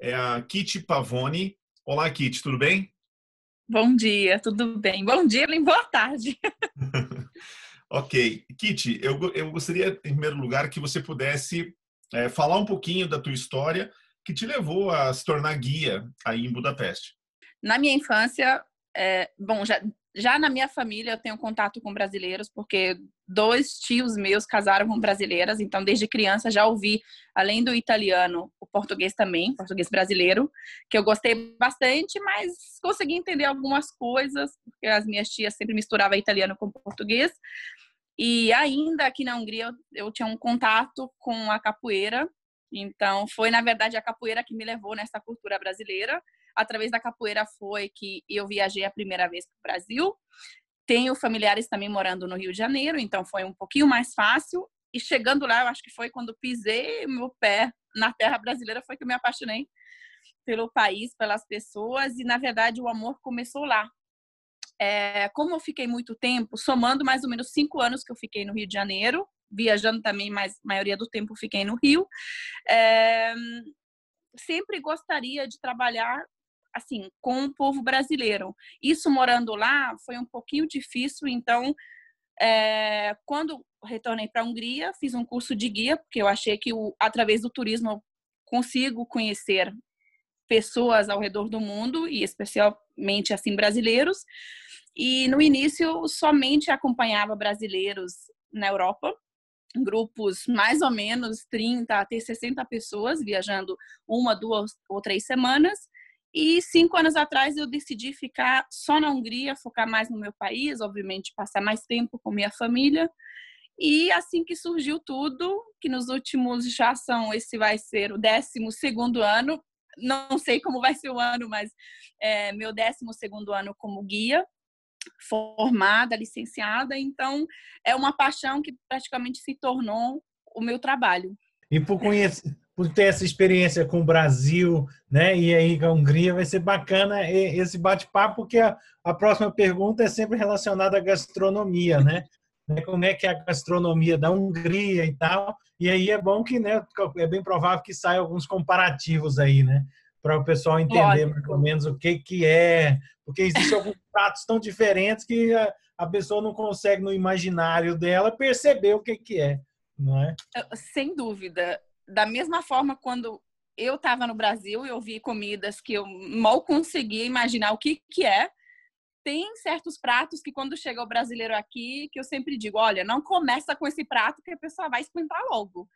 é a Kitty Pavoni. Olá, Kitty, tudo bem? Bom dia, tudo bem. Bom dia, nem boa tarde. ok. Kitty, eu, eu gostaria, em primeiro lugar, que você pudesse é, falar um pouquinho da tua história que te levou a se tornar guia aí em Budapeste. Na minha infância, é, bom, já, já na minha família eu tenho contato com brasileiros, porque dois tios meus casaram com brasileiras, então desde criança já ouvi, além do italiano, o português também, português brasileiro, que eu gostei bastante, mas consegui entender algumas coisas, porque as minhas tias sempre misturavam italiano com português. E ainda aqui na Hungria eu, tinha um contato com a capoeira, então foi na verdade a capoeira que me levou nessa cultura brasileira através da capoeira foi que eu viajei a primeira vez para o Brasil. Tenho familiares também morando no Rio de Janeiro, então foi um pouquinho mais fácil. E chegando lá, eu acho que foi quando pisei meu pé na terra brasileira, foi que eu me apaixonei pelo país, pelas pessoas, e na verdade o amor começou lá. É, como eu fiquei muito tempo, somando mais ou menos cinco anos que eu fiquei no Rio de Janeiro, viajando também, mas a maioria do tempo fiquei no Rio, é, sempre gostaria de trabalhar assim, com o povo brasileiro. Isso morando lá foi um pouquinho difícil, então, é, quando retornei para a Hungria, fiz um curso de guia, porque eu achei que o, através do turismo consigo conhecer pessoas ao redor do mundo e especialmente assim brasileiros. E no início somente acompanhava brasileiros na Europa, grupos mais ou menos 30 até 60 pessoas viajando uma, duas ou três semanas. E cinco anos atrás eu decidi ficar só na Hungria, focar mais no meu país, obviamente passar mais tempo com minha família. E assim que surgiu tudo, que nos últimos já são, esse vai ser o décimo segundo ano, não sei como vai ser o ano, mas é meu décimo segundo ano como guia, formada, licenciada, então é uma paixão que praticamente se tornou o meu trabalho. E por conhecer, por ter essa experiência com o Brasil, né? E aí com a Hungria vai ser bacana esse bate-papo, porque a, a, próxima pergunta é sempre relacionada à gastronomia, né? né? Como é que é a gastronomia da Hungria e tal. E aí é bom que, né? É bem provável que saiam alguns comparativos aí, né? Para o pessoal entender mais ou menos o que que é, porque existem alguns pratos tão diferentes que a, a pessoa não consegue no imaginário dela perceber o que que é. Não é? Sem dúvida da mesma forma, quando eu estava no Brasil e eu vi comidas que eu mal conseguia imaginar o que, que é, tem certos pratos que quando chega o brasileiro aqui, que eu sempre digo, olha, não começa com esse prato que a pessoa vai espantar logo.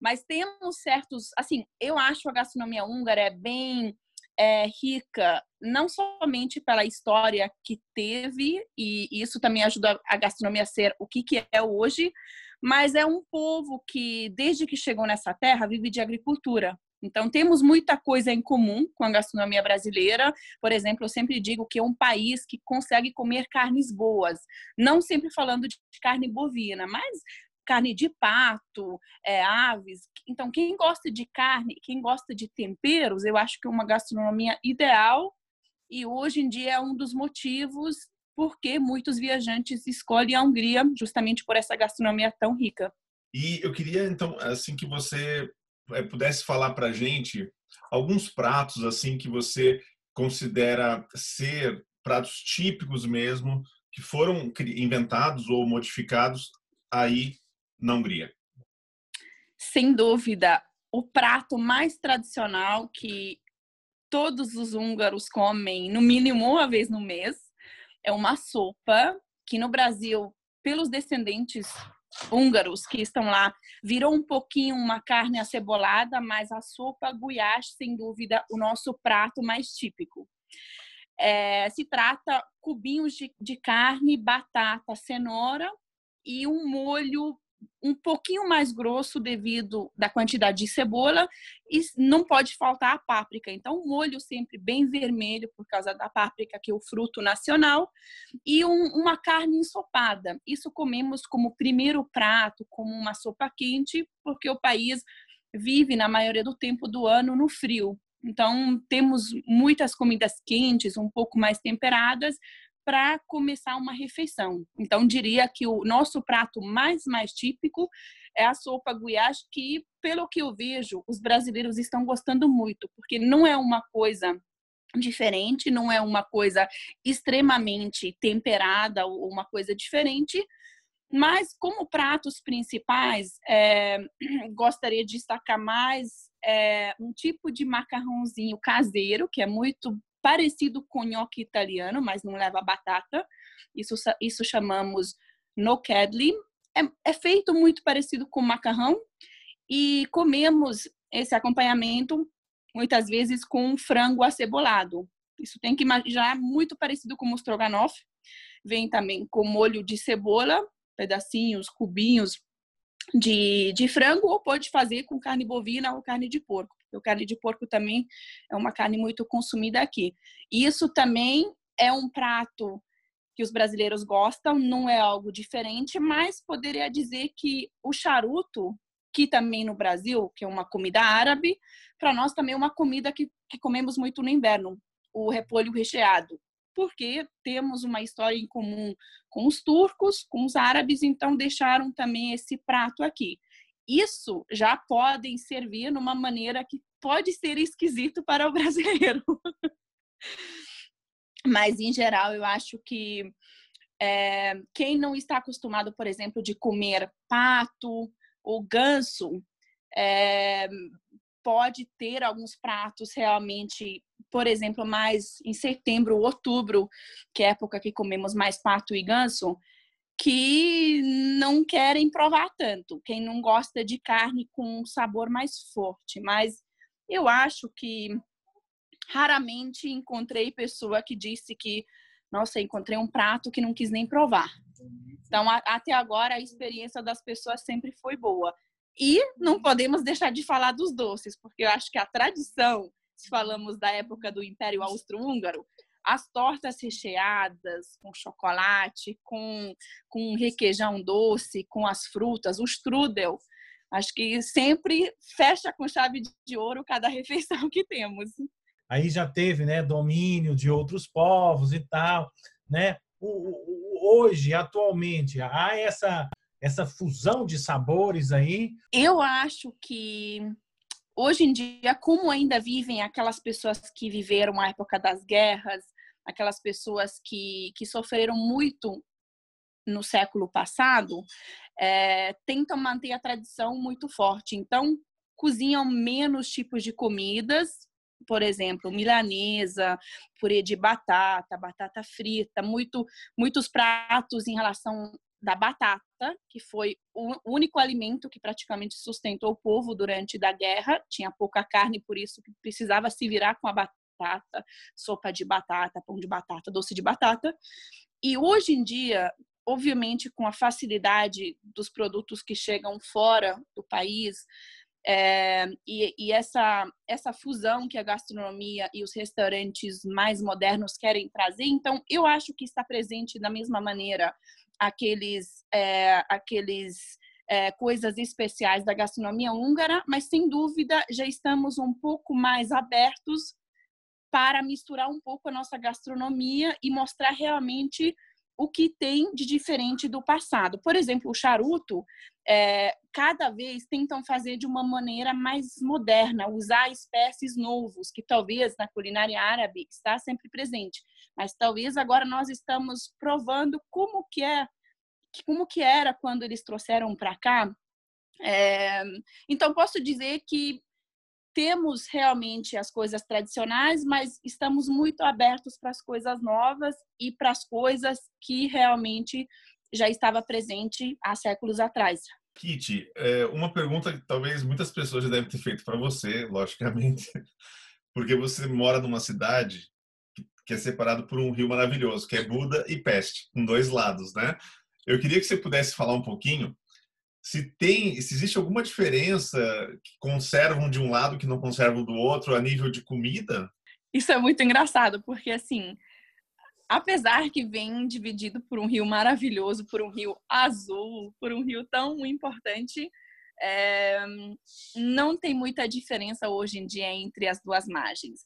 Mas temos certos, assim, eu acho a gastronomia húngara é bem é, rica, não somente pela história que teve, e isso também ajuda a gastronomia a ser o que, que é hoje, mas é um povo que, desde que chegou nessa terra, vive de agricultura. Então, temos muita coisa em comum com a gastronomia brasileira. Por exemplo, eu sempre digo que é um país que consegue comer carnes boas. Não sempre falando de carne bovina, mas carne de pato, é, aves. Então, quem gosta de carne, quem gosta de temperos, eu acho que é uma gastronomia ideal. E hoje em dia é um dos motivos porque muitos viajantes escolhem a Hungria justamente por essa gastronomia tão rica. E eu queria então assim que você eh, pudesse falar para a gente alguns pratos assim que você considera ser pratos típicos mesmo que foram inventados ou modificados aí na Hungria. Sem dúvida, o prato mais tradicional que todos os húngaros comem no mínimo uma vez no mês é uma sopa que no Brasil, pelos descendentes húngaros que estão lá, virou um pouquinho uma carne acebolada, mas a sopa guiache, sem dúvida, o nosso prato mais típico. É, se trata cubinhos de, de carne, batata, cenoura e um molho um pouquinho mais grosso devido da quantidade de cebola e não pode faltar a páprica. Então, o molho sempre bem vermelho por causa da páprica, que é o fruto nacional, e um, uma carne ensopada. Isso comemos como primeiro prato, como uma sopa quente, porque o país vive na maioria do tempo do ano no frio. Então, temos muitas comidas quentes, um pouco mais temperadas, para começar uma refeição. Então, diria que o nosso prato mais, mais típico é a sopa guiás, que, pelo que eu vejo, os brasileiros estão gostando muito, porque não é uma coisa diferente, não é uma coisa extremamente temperada ou uma coisa diferente, mas como pratos principais, é, gostaria de destacar mais é, um tipo de macarrãozinho caseiro, que é muito parecido com nhoque italiano, mas não leva batata. Isso, isso chamamos gnocchedli. É, é feito muito parecido com macarrão e comemos esse acompanhamento muitas vezes com frango acebolado. Isso tem que imaginar muito parecido com o stroganoff. Vem também com molho de cebola, pedacinhos, cubinhos de, de frango, ou pode fazer com carne bovina ou carne de porco o carne de porco também é uma carne muito consumida aqui. Isso também é um prato que os brasileiros gostam, não é algo diferente, mas poderia dizer que o charuto, que também no Brasil, que é uma comida árabe, para nós também é uma comida que, que comemos muito no inverno, o repolho recheado, porque temos uma história em comum com os turcos, com os árabes, então deixaram também esse prato aqui isso já podem servir numa maneira que pode ser esquisito para o brasileiro. Mas, em geral, eu acho que é, quem não está acostumado, por exemplo, de comer pato ou ganso, é, pode ter alguns pratos realmente, por exemplo, mais em setembro, outubro, que é a época que comemos mais pato e ganso, que não querem provar tanto, quem não gosta de carne com um sabor mais forte. Mas eu acho que raramente encontrei pessoa que disse que, nossa, encontrei um prato que não quis nem provar. Então, a, até agora, a experiência das pessoas sempre foi boa. E não podemos deixar de falar dos doces, porque eu acho que a tradição, se falamos da época do Império Austro-Húngaro, as tortas recheadas com chocolate, com, com requeijão doce, com as frutas, o strudel. Acho que sempre fecha com chave de ouro cada refeição que temos. Aí já teve, né, domínio de outros povos e tal, né? Hoje, atualmente, há essa essa fusão de sabores aí? Eu acho que hoje em dia, como ainda vivem aquelas pessoas que viveram a época das guerras, aquelas pessoas que, que sofreram muito no século passado, é, tentam manter a tradição muito forte. Então, cozinham menos tipos de comidas, por exemplo, milanesa, purê de batata, batata frita, muito, muitos pratos em relação da batata, que foi o único alimento que praticamente sustentou o povo durante da guerra. Tinha pouca carne, por isso que precisava se virar com a batata sopa de batata, pão de batata, doce de batata. E hoje em dia, obviamente, com a facilidade dos produtos que chegam fora do país, é, e, e, essa, essa fusão que a gastronomia e os restaurantes mais modernos querem trazer, então eu acho que está presente da mesma maneira aqueles, é, aqueles é, coisas especiais da gastronomia húngara, mas sem dúvida já estamos um pouco mais abertos para misturar um pouco a nossa gastronomia e mostrar realmente o que tem de diferente do passado. Por exemplo, o charuto, é, cada vez tentam fazer de uma maneira mais moderna, usar espécies novos, que talvez na culinária árabe está sempre presente, mas talvez agora nós estamos provando como que é, como que era quando eles trouxeram para cá. É, então posso dizer que temos realmente as coisas tradicionais, mas estamos muito abertos para as coisas novas e para as coisas que realmente já estava presente há séculos atrás. Kitty, é, uma pergunta que talvez muitas pessoas já devem ter feito para você, logicamente, porque você mora numa cidade que é separado por um rio maravilhoso, que é Buda e Peste, com dois lados, né? Eu queria que você pudesse falar um pouquinho se tem, se existe alguma diferença que conservam de um lado que não conservam do outro a nível de comida? Isso é muito engraçado, porque assim, apesar que vem dividido por um rio maravilhoso, por um rio azul, por um rio tão importante, é, não tem muita diferença hoje em dia entre as duas margens.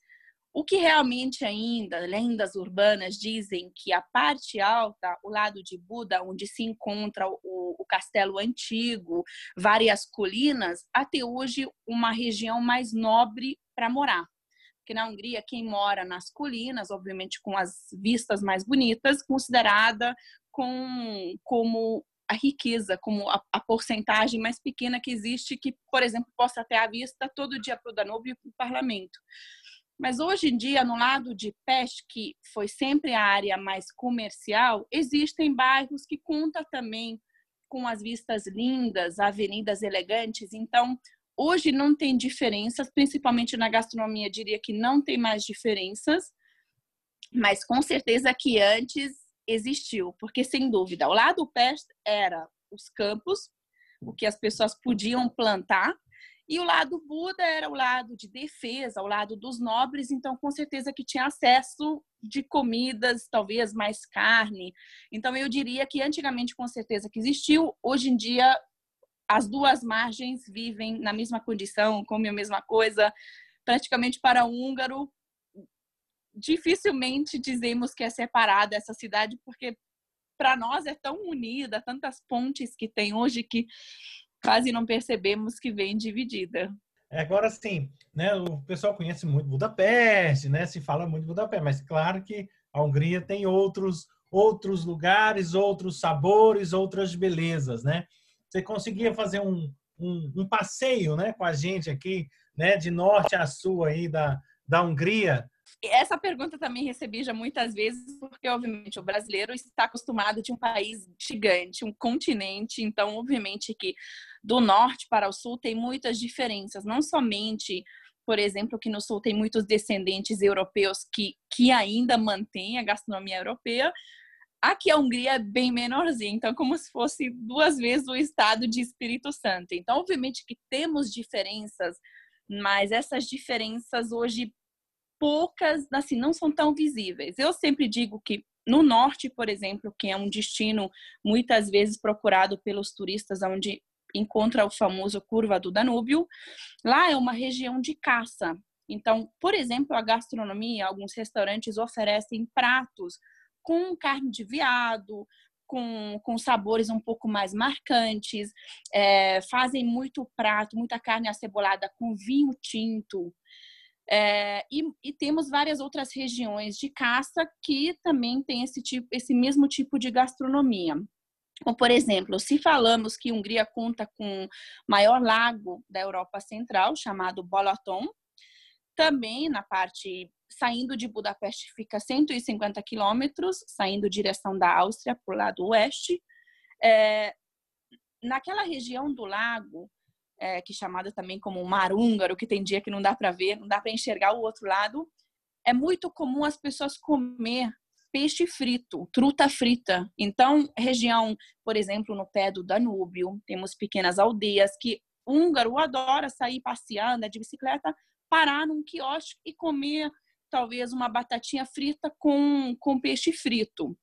O que realmente ainda, lendas urbanas dizem que a parte alta, o lado de Buda, onde se encontra o, o castelo antigo, várias colinas, até hoje uma região mais nobre para morar. Porque na Hungria, quem mora nas colinas, obviamente com as vistas mais bonitas, considerada com, como a riqueza, como a, a, porcentagem mais pequena que existe, que, por exemplo, possa ter a vista todo dia para o Danúbio e para o parlamento. Mas hoje em dia, no lado de Peste, que foi sempre a área mais comercial, existem bairros que contam também com as vistas lindas, avenidas elegantes. Então, hoje não tem diferenças, principalmente na gastronomia, diria que não tem mais diferenças, mas com certeza que antes existiu, porque sem dúvida, o lado peste era os campos, o que as pessoas podiam plantar, e o lado Buda era o lado de defesa, o lado dos nobres, então com certeza que tinha acesso de comidas, talvez mais carne. Então eu diria que antigamente com certeza que existiu, hoje em dia as duas margens vivem na mesma condição, comem a mesma coisa. Praticamente para o húngaro, dificilmente dizemos que é separada essa cidade, porque para nós é tão unida, tantas pontes que tem hoje que quase não percebemos que vem dividida. É, agora sim, né, o pessoal conhece muito Budapeste, né, se fala muito Budapeste, mas claro que a Hungria tem outros outros lugares, outros sabores, outras belezas, né? Você conseguia fazer um, um, um passeio, né, com a gente aqui, né, de norte a sul aí da, da Hungria, essa pergunta também recebi já muitas vezes, porque, obviamente, o brasileiro está acostumado de um país gigante, um continente, então, obviamente, que do norte para o sul tem muitas diferenças, não somente por exemplo, que no sul tem muitos descendentes europeus que, que ainda mantêm a gastronomia europeia. Aqui a Hungria é bem menorzinha, então como se fosse duas vezes o estado de Espírito Santo. Então, obviamente que temos diferenças, mas essas diferenças hoje poucas, assim, não são tão visíveis. Eu sempre digo que no norte, por exemplo, que é um destino muitas vezes procurado pelos turistas, onde encontra o famoso curva do Danúbio, lá é uma região de caça. Então, por exemplo, a gastronomia, alguns restaurantes oferecem pratos com carne de veado, com, com sabores um pouco mais marcantes, é, fazem muito prato, muita carne acebolada com vinho tinto. É, e, e, temos várias outras regiões de caça que também têm esse, tipo, esse mesmo tipo de gastronomia. Como, por exemplo, se falamos que Hungria conta com o maior lago da Europa Central, chamado Balaton, também na parte saindo de Budapeste fica 150 quilômetros, saindo direção da Áustria para o lado oeste. É, naquela região do lago, é, que é chamada também como mar húngaro, que tem dia que não dá para ver, não dá para enxergar o outro lado. É muito comum as pessoas comer peixe frito, truta frita. Então, região, por exemplo, no pé do Danúbio, temos pequenas aldeias que húngaro adora sair passeando de bicicleta, parar num quiosque e comer talvez uma batatinha frita com, com peixe frito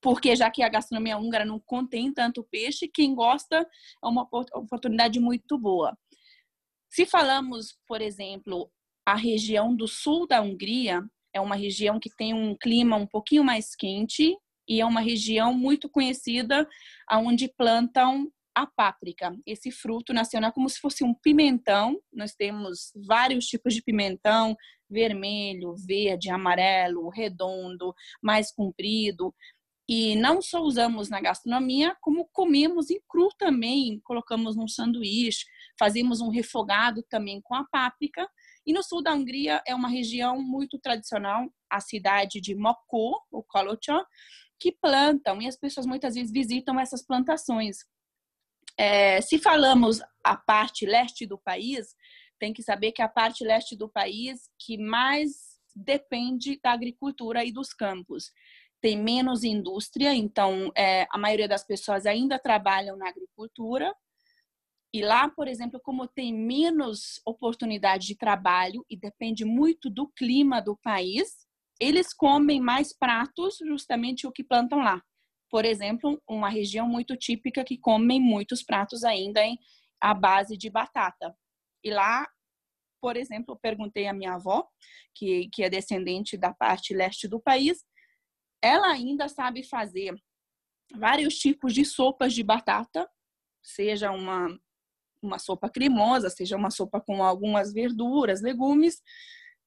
porque já que a gastronomia húngara não contém tanto peixe, quem gosta é uma oportunidade muito boa. Se falamos, por exemplo, a região do sul da Hungria, é uma região que tem um clima um pouquinho mais quente e é uma região muito conhecida onde plantam a páprica, esse fruto nacional como se fosse um pimentão. Nós temos vários tipos de pimentão, vermelho, verde, amarelo, redondo, mais comprido. E não só usamos na gastronomia, como comemos em cru também, colocamos num sanduíche, fazemos um refogado também com a páprica. E no sul da Hungria é uma região muito tradicional, a cidade de Mokó, o Kolocsó, que plantam e as pessoas muitas vezes visitam essas plantações. É, se falamos a parte leste do país, tem que saber que a parte leste do país que mais depende da agricultura e dos campos. tem menos indústria, então é, a maioria das pessoas ainda trabalham na agricultura. E lá, por exemplo, como tem menos oportunidade de trabalho e depende muito do clima do país, eles comem mais pratos, justamente o que plantam lá. Por exemplo, uma região muito típica que comem muitos pratos ainda em à base de batata. E lá, por exemplo, eu perguntei à minha avó, que, que é descendente da parte leste do país, ela ainda sabe fazer vários tipos de sopas de batata, seja uma, uma sopa cremosa, seja uma sopa com algumas verduras, legumes.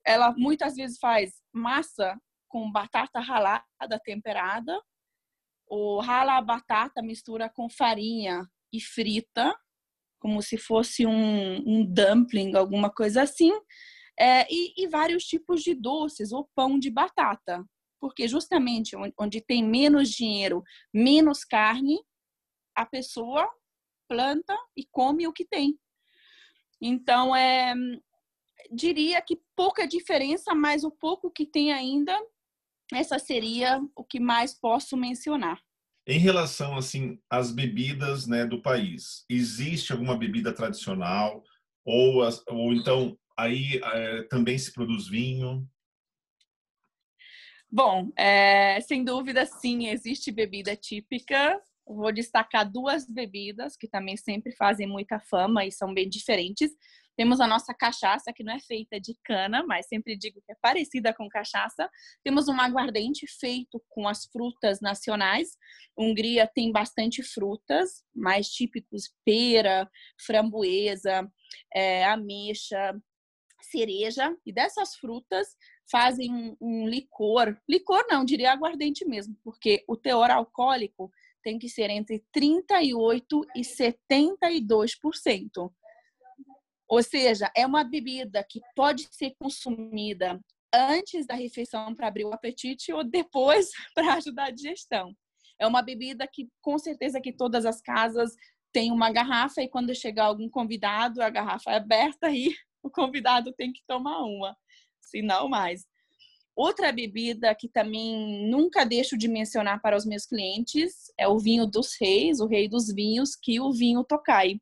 Ela muitas vezes faz massa com batata ralada temperada, ou rala a batata, mistura com farinha e frita, como se fosse um, um dumpling, alguma coisa assim. É, e, e vários tipos de doces, ou pão de batata porque justamente onde tem menos dinheiro, menos carne, a pessoa planta e come o que tem. Então, é, diria que pouca diferença, mas o pouco que tem ainda, essa seria o que mais posso mencionar. Em relação assim às bebidas, né, do país, existe alguma bebida tradicional ou ou então aí é, também se produz vinho? Bom, é, sem dúvida, sim, existe bebida típica. Vou destacar duas bebidas que também sempre fazem muita fama e são bem diferentes. Temos a nossa cachaça, que não é feita de cana, mas sempre digo que é parecida com cachaça. Temos um aguardente feito com as frutas nacionais. Hungria tem bastante frutas, mais típicos pera, framboesa, é, ameixa, cereja. E dessas frutas fazem um, um licor, licor não, diria aguardente mesmo, porque o teor alcoólico tem que ser entre 38 e 72%. Ou seja, é uma bebida que pode ser consumida antes da refeição para abrir o apetite ou depois para ajudar a digestão. É uma bebida que com certeza que todas as casas têm uma garrafa e quando chegar algum convidado, a garrafa é aberta e o convidado tem que tomar uma se não mais. Outra bebida que também nunca deixo de mencionar para os meus clientes é o vinho dos reis, o rei dos vinhos, que o vinho Tokai.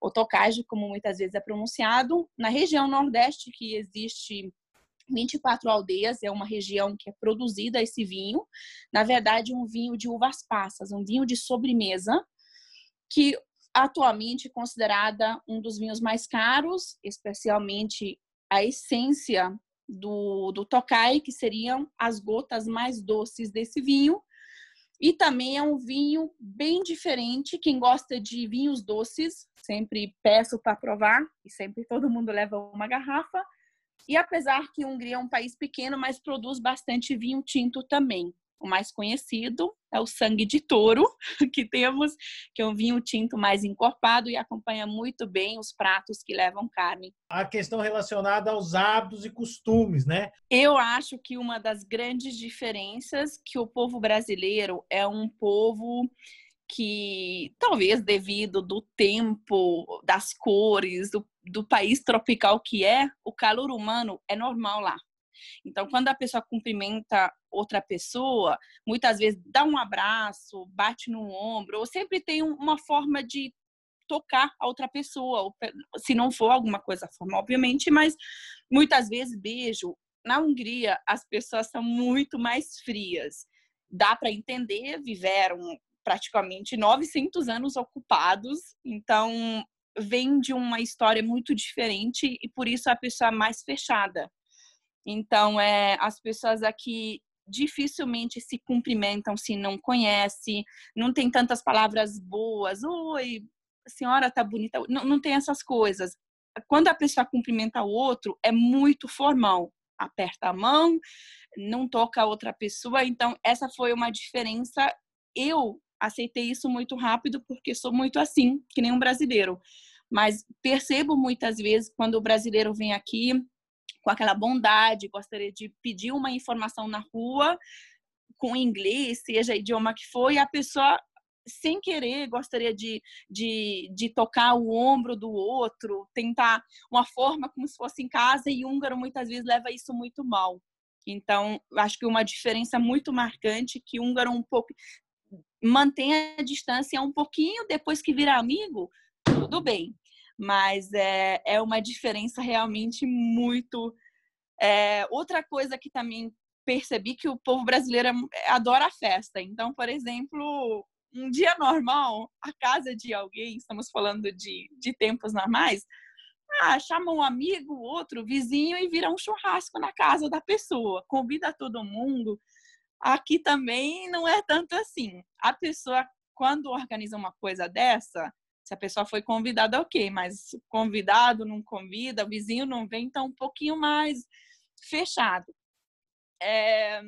O Tokaj, como muitas vezes é pronunciado, na região nordeste que existe 24 aldeias, é uma região que é produzida esse vinho. Na verdade, um vinho de uvas passas, um vinho de sobremesa, que atualmente é considerada um dos vinhos mais caros, especialmente a essência do, do Tokai, que seriam as gotas mais doces desse vinho. E também é um vinho bem diferente. Quem gosta de vinhos doces, sempre peço para provar, e sempre todo mundo leva uma garrafa. E apesar que a Hungria é um país pequeno, mas produz bastante vinho tinto também. O mais conhecido é o sangue de touro que temos, que é um vinho tinto mais encorpado e acompanha muito bem os pratos que levam carne. A questão relacionada aos hábitos e costumes, né? Eu acho que uma das grandes diferenças que o povo brasileiro é um povo que talvez devido do tempo, das cores, do, do país tropical que é, o calor humano é normal lá. Então, quando a pessoa cumprimenta outra pessoa, muitas vezes dá um abraço, bate no ombro, ou sempre tem uma forma de tocar a outra pessoa, se não for alguma coisa formal, obviamente, mas muitas vezes beijo. Na Hungria, as pessoas são muito mais frias. Dá para entender, viveram praticamente 900 anos ocupados, então vem de uma história muito diferente e por isso a pessoa é mais fechada. Então, é, as pessoas aqui dificilmente se cumprimentam se não conhece, não tem tantas palavras boas. Oi, senhora tá bonita. Não, não tem essas coisas. Quando a pessoa cumprimenta o outro, é muito formal. Aperta a mão, não toca a outra pessoa. Então, essa foi uma diferença. Eu aceitei isso muito rápido porque sou muito assim, que nem um brasileiro. Mas percebo muitas vezes quando o brasileiro vem aqui, com aquela bondade, gostaria de pedir uma informação na rua com inglês, seja idioma que for, e a pessoa sem querer gostaria de, de, de tocar o ombro do outro, tentar uma forma como se fosse em casa, e húngaro muitas vezes leva isso muito mal. Então, acho que uma diferença muito marcante que húngaro um pouco mantém a distância um pouquinho depois que vira amigo, tudo bem. Mas é, é uma diferença realmente muito. É, outra coisa que também percebi que o povo brasileiro é, adora a festa. Então, por exemplo, um dia normal, a casa de alguém, estamos falando de, de tempos normais, ah, chama um amigo, outro, vizinho e vira um churrasco na casa da pessoa, convida todo mundo. Aqui também não é tanto assim. A pessoa, quando organiza uma coisa dessa, se a pessoa foi convidada, ok, mas convidado não convida, vizinho não vem, então um pouquinho mais fechado. É,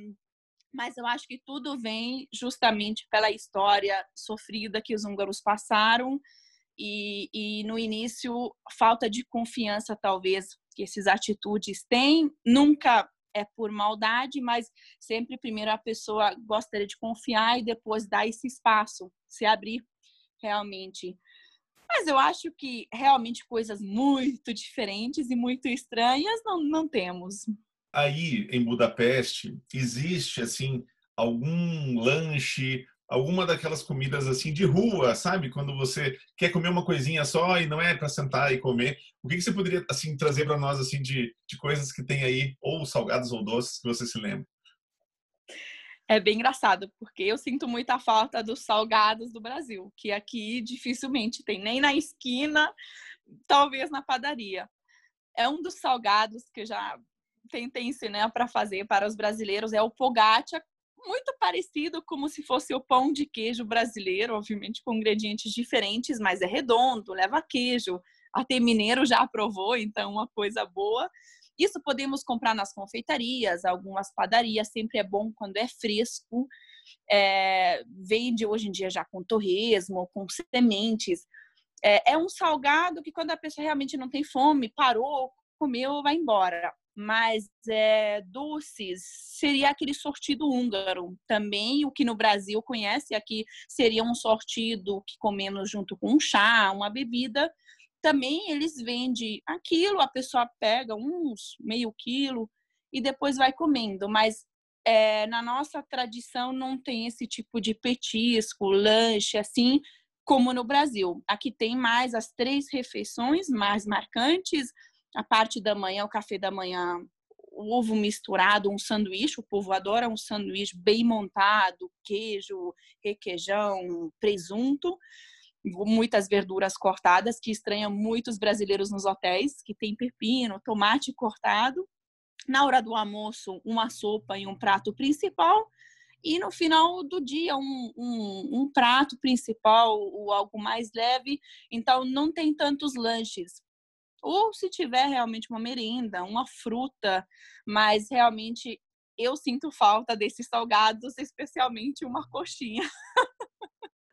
mas eu acho que tudo vem justamente pela história sofrida que os húngaros passaram e, e no início falta de confiança talvez que essas atitudes têm nunca é por maldade, mas sempre primeiro a pessoa gostaria de confiar e depois dar esse espaço, se abrir realmente. Mas eu acho que realmente coisas muito diferentes e muito estranhas não, não temos aí em Budapeste existe assim algum lanche, alguma daquelas comidas assim de rua, sabe? Quando você quer comer uma coisinha só e não é para sentar e comer. O que, que você poderia assim trazer para nós assim de, de coisas que tem aí, ou salgados ou doces que você se lembra? É bem engraçado, porque eu sinto muita falta dos salgados do Brasil, que aqui dificilmente tem, nem na esquina, talvez na padaria. É um dos salgados que eu já tentei ensinar para fazer para os brasileiros é o pogacha, muito parecido como se fosse o pão de queijo brasileiro, obviamente com ingredientes diferentes, mas é redondo, leva queijo. Até mineiro já aprovou, então uma coisa boa. Isso podemos comprar nas confeitarias, algumas padarias, sempre é bom quando é fresco. É, vende hoje em dia já com torresmo, com sementes. É, é um salgado que quando a pessoa realmente não tem fome, parou, comeu, vai embora mas é, doces seria aquele sortido húngaro também, o que no Brasil conhece aqui seria um sortido que comemos junto com um chá, uma bebida. Também eles vendem aquilo, a pessoa pega uns meio quilo e depois vai comendo, mas é, na nossa tradição não tem esse tipo de petisco, lanche assim como no Brasil. Aqui tem mais as três refeições mais marcantes, a parte da manhã, o café da manhã, o ovo misturado, um sanduíche, o povo adora um sanduíche bem montado, queijo, requeijão, presunto, muitas verduras cortadas, que estranha muitos brasileiros nos hotéis, que tem pepino, tomate cortado. Na hora do almoço, uma sopa e um prato principal. E no final do dia, um, um, um prato principal ou algo mais leve. Então, não tem tantos lanches ou se tiver realmente uma merenda, uma fruta, mas realmente eu sinto falta desses salgados, especialmente uma coxinha.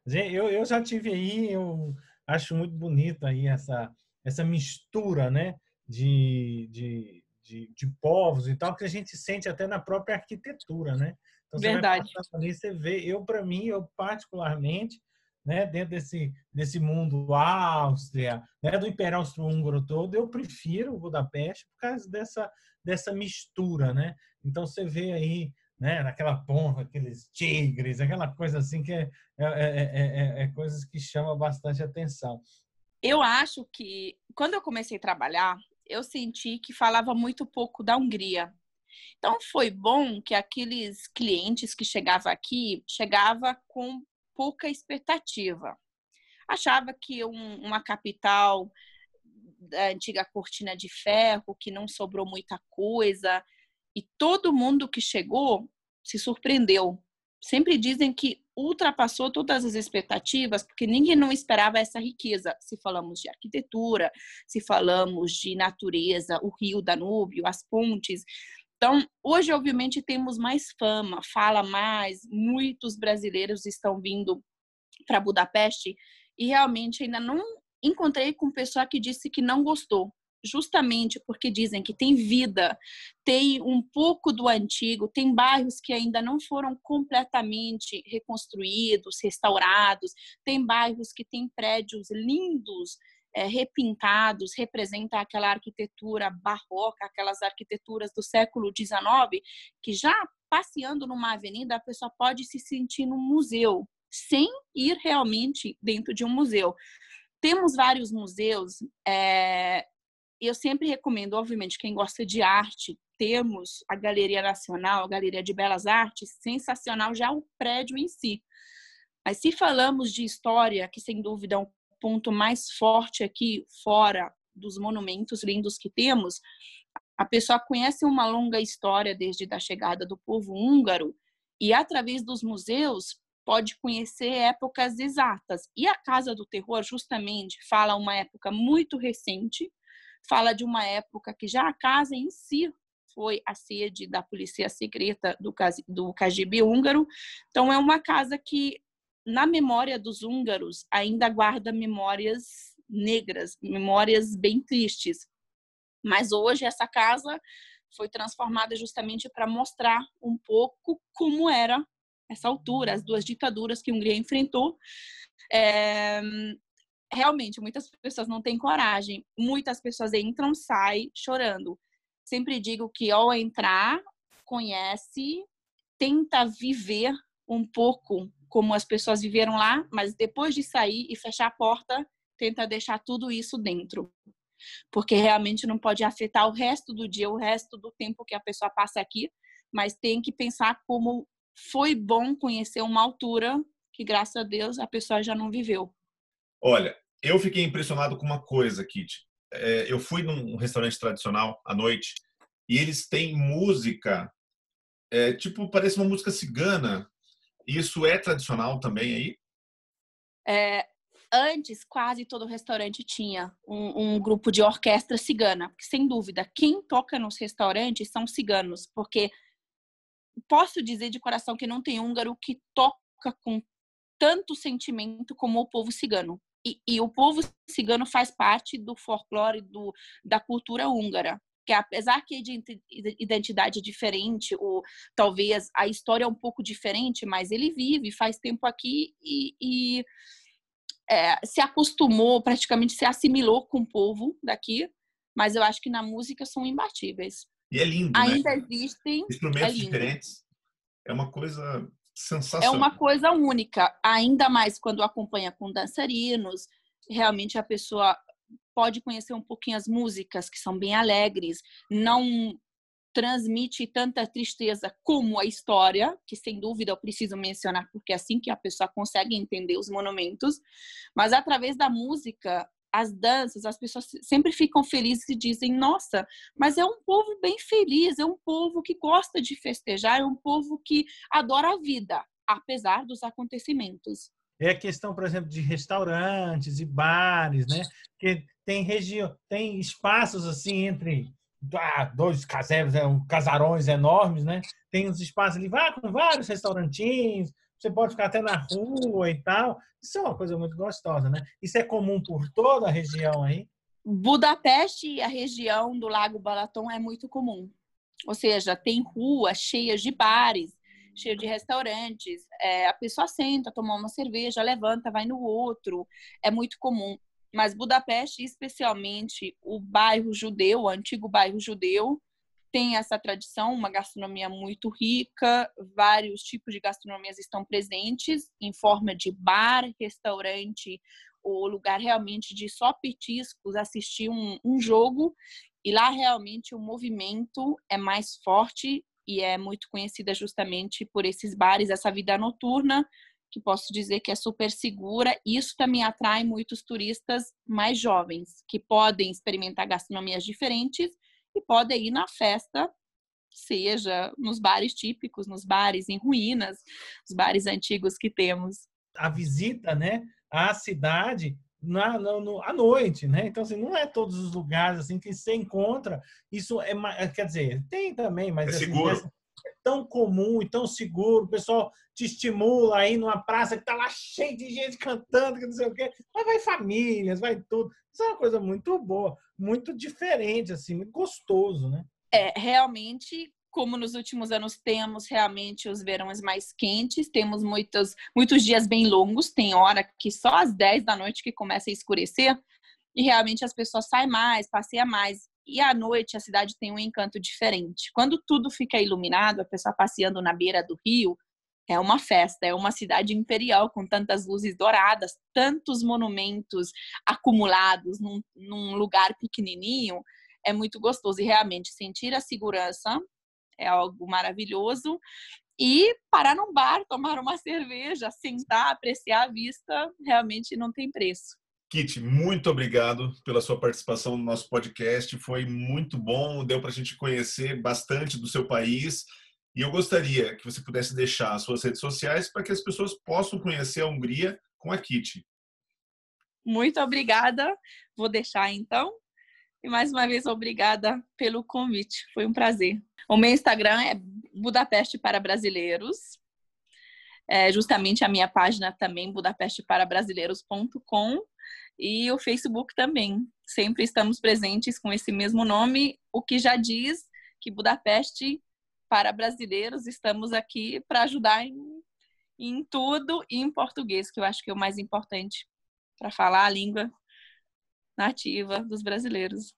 Eu, eu já tive aí, eu acho muito bonito aí essa, essa mistura, né, de, de, de, de povos e tal, que a gente sente até na própria arquitetura, né? Então, Verdade. Você, ali, você vê, eu, para mim, eu particularmente, né, dentro desse, desse mundo Áustria, né, do Império Austro-Húngaro todo, eu prefiro Budapeste por causa dessa, dessa mistura, né? Então você vê aí, né, naquela ponta, aqueles tigres, aquela coisa assim que é, é, é, é, coisas que chamam bastante atenção. Eu acho que quando eu comecei a trabalhar, eu senti que falava muito pouco da Hungria. Então foi bom que aqueles clientes que chegavam aqui chegava com pouca expectativa. Achava que um, uma capital da antiga cortina de ferro, que não sobrou muita coisa, e todo mundo que chegou se surpreendeu. Sempre dizem que ultrapassou todas as expectativas, porque ninguém não esperava essa riqueza. Se falamos de arquitetura, se falamos de natureza, o rio Danúbio, as pontes, então, hoje, obviamente, temos mais fama, fala mais, muitos brasileiros estão vindo para Budapeste e realmente ainda não encontrei com pessoa que disse que não gostou, justamente porque dizem que tem vida, tem um pouco do antigo, tem bairros que ainda não foram completamente reconstruídos, restaurados, tem bairros que têm prédios lindos é, repintados, representa aquela arquitetura barroca, aquelas arquiteturas do século XIX, que já passeando numa avenida a pessoa pode se sentir num museu, sem ir realmente dentro de um museu. Temos vários museus, é, eu sempre recomendo, obviamente, quem gosta de arte, temos a Galeria Nacional, a Galeria de Belas Artes, sensacional já o prédio em si. Mas se falamos de história, que sem dúvida é um ponto mais forte aqui, fora dos monumentos lindos que temos, a pessoa conhece uma longa história desde a chegada do povo húngaro e através dos museus pode conhecer épocas exatas. E a Casa do Terror justamente fala uma época muito recente, fala de uma época que já a casa em si foi a sede da polícia secreta do, do KGB húngaro. Então, é uma casa que, na memória dos húngaros, ainda guarda memórias negras, memórias bem tristes. Mas hoje, essa casa foi transformada justamente para mostrar um pouco como era essa altura, as duas ditaduras que a Hungria enfrentou. É, realmente, muitas pessoas não têm coragem. Muitas pessoas entram, saem chorando. Sempre digo que ao entrar, conhece, tenta viver um pouco como as pessoas viveram lá, mas depois de sair e fechar a porta, tenta deixar tudo isso dentro. Porque realmente não pode afetar o resto do dia, o resto do tempo que a pessoa passa aqui, mas tem que pensar como foi bom conhecer uma altura que, graças a Deus, a pessoa já não viveu. Olha, eu fiquei impressionado com uma coisa, Kit. É, eu fui num restaurante tradicional à noite e eles têm música, é, tipo, parece uma música cigana. Isso é tradicional também aí? É, antes, quase todo restaurante tinha um, um, grupo de orquestra cigana. Porque, sem dúvida, quem toca nos restaurantes são ciganos. Porque posso dizer de coração que não tem húngaro que toca com tanto sentimento como o povo cigano. E, e, o povo cigano faz parte do folclore do, da cultura húngara. Que apesar que de identidade é diferente, ou talvez a história é um pouco diferente, mas ele vive, faz tempo aqui e, e é, se acostumou, praticamente se assimilou com o povo daqui. Mas eu acho que na música são imbatíveis. E é lindo, Ainda né? existem. Instrumentos é diferentes. É uma coisa É uma coisa única, ainda mais quando acompanha com dançarinos. Realmente a pessoa pode conhecer um pouquinho as músicas que são bem alegres, não transmite tanta tristeza como a história, que sem dúvida eu preciso mencionar, porque é assim que a pessoa consegue entender os monumentos, mas através da música as danças, as pessoas sempre ficam felizes e dizem: nossa, mas é um povo bem feliz, é um povo que gosta de festejar, é um povo que adora a vida, apesar dos acontecimentos. É a questão, por exemplo, de restaurantes e bares, né? Que tem região, tem espaços assim entre ah, dois caseiros, é, casarões enormes, né? Tem uns espaços ali, com vários restaurantinhos, você pode ficar até na rua e tal. Isso é uma coisa muito gostosa, né? Isso é comum por toda a região aí? Budapeste e a região do Lago Balaton é muito comum. Ou seja, tem ruas cheias de bares, cheias de restaurantes. É, a pessoa senta, toma uma cerveja, levanta, vai no outro. É muito comum. Mas Budapeste, especialmente o bairro judeu, o antigo bairro judeu, tem essa tradição, uma gastronomia muito rica, vários tipos de gastronomias estão presentes em forma de bar, restaurante, ou lugar realmente de só petiscos, assistir um, um jogo. E lá realmente o movimento é mais forte e é muito conhecida justamente por esses bares, essa vida noturna, que posso dizer que é super segura. Isso também atrai muitos turistas mais jovens, que podem experimentar gastronomias diferentes e podem ir na festa, seja nos bares típicos, nos bares em ruínas, os bares antigos que temos. A visita, né, à cidade na, no, à noite, né? Então, assim, não é todos os lugares assim que você encontra. Isso é, quer dizer, tem também, mas é assim, seguro. É tão comum e tão seguro. O pessoal te estimula aí numa praça que tá lá cheio de gente cantando, que não sei o quê. Mas vai famílias, vai tudo. Isso é uma coisa muito boa muito diferente, assim, muito gostoso, né? É, realmente, como nos últimos anos temos realmente os verões mais quentes, temos muitos, muitos dias bem longos, tem hora que só às 10 da noite que começa a escurecer, e realmente as pessoas saem mais, passeiam mais. E à noite a cidade tem um encanto diferente. Quando tudo fica iluminado, a pessoa passeando na beira do rio, é uma festa, é uma cidade imperial com tantas luzes douradas, tantos monumentos acumulados num, num lugar pequenininho. É muito gostoso e realmente sentir a segurança é algo maravilhoso. E parar num bar, tomar uma cerveja, sentar, apreciar a vista, realmente não tem preço. Kit, muito obrigado pela sua participação no nosso podcast. Foi muito bom, deu para a gente conhecer bastante do seu país. E eu gostaria que você pudesse deixar as suas redes sociais para que as pessoas possam conhecer a Hungria com a Kit. Muito obrigada. Vou deixar então. E mais uma vez, obrigada pelo convite. Foi um prazer. O meu Instagram é Budapeste para Brasileiros. É justamente a minha página também, budapesteparabrasileiros.com e o Facebook também. Sempre estamos presentes com esse mesmo nome, o que já diz que Budapeste, para brasileiros, estamos aqui para ajudar em, em tudo e em português, que eu acho que é o mais importante para falar a língua nativa dos brasileiros.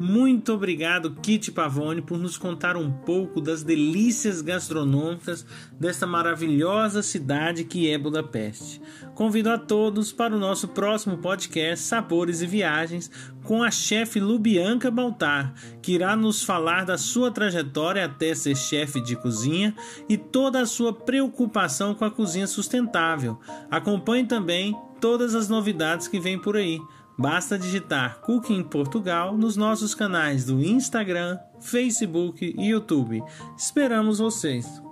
Muito obrigado, Kit Pavone, por nos contar um pouco das delícias gastronômicas desta maravilhosa cidade que é Budapeste. Convido a todos para o nosso próximo podcast Sabores e Viagens com a chefe Lubianca Baltar, que irá nos falar da sua trajetória até ser chefe de cozinha e toda a sua preocupação com a cozinha sustentável. Acompanhe também todas as novidades que vêm por aí. Basta digitar Cooking Portugal nos nossos canais do Instagram, Facebook e YouTube. Esperamos vocês!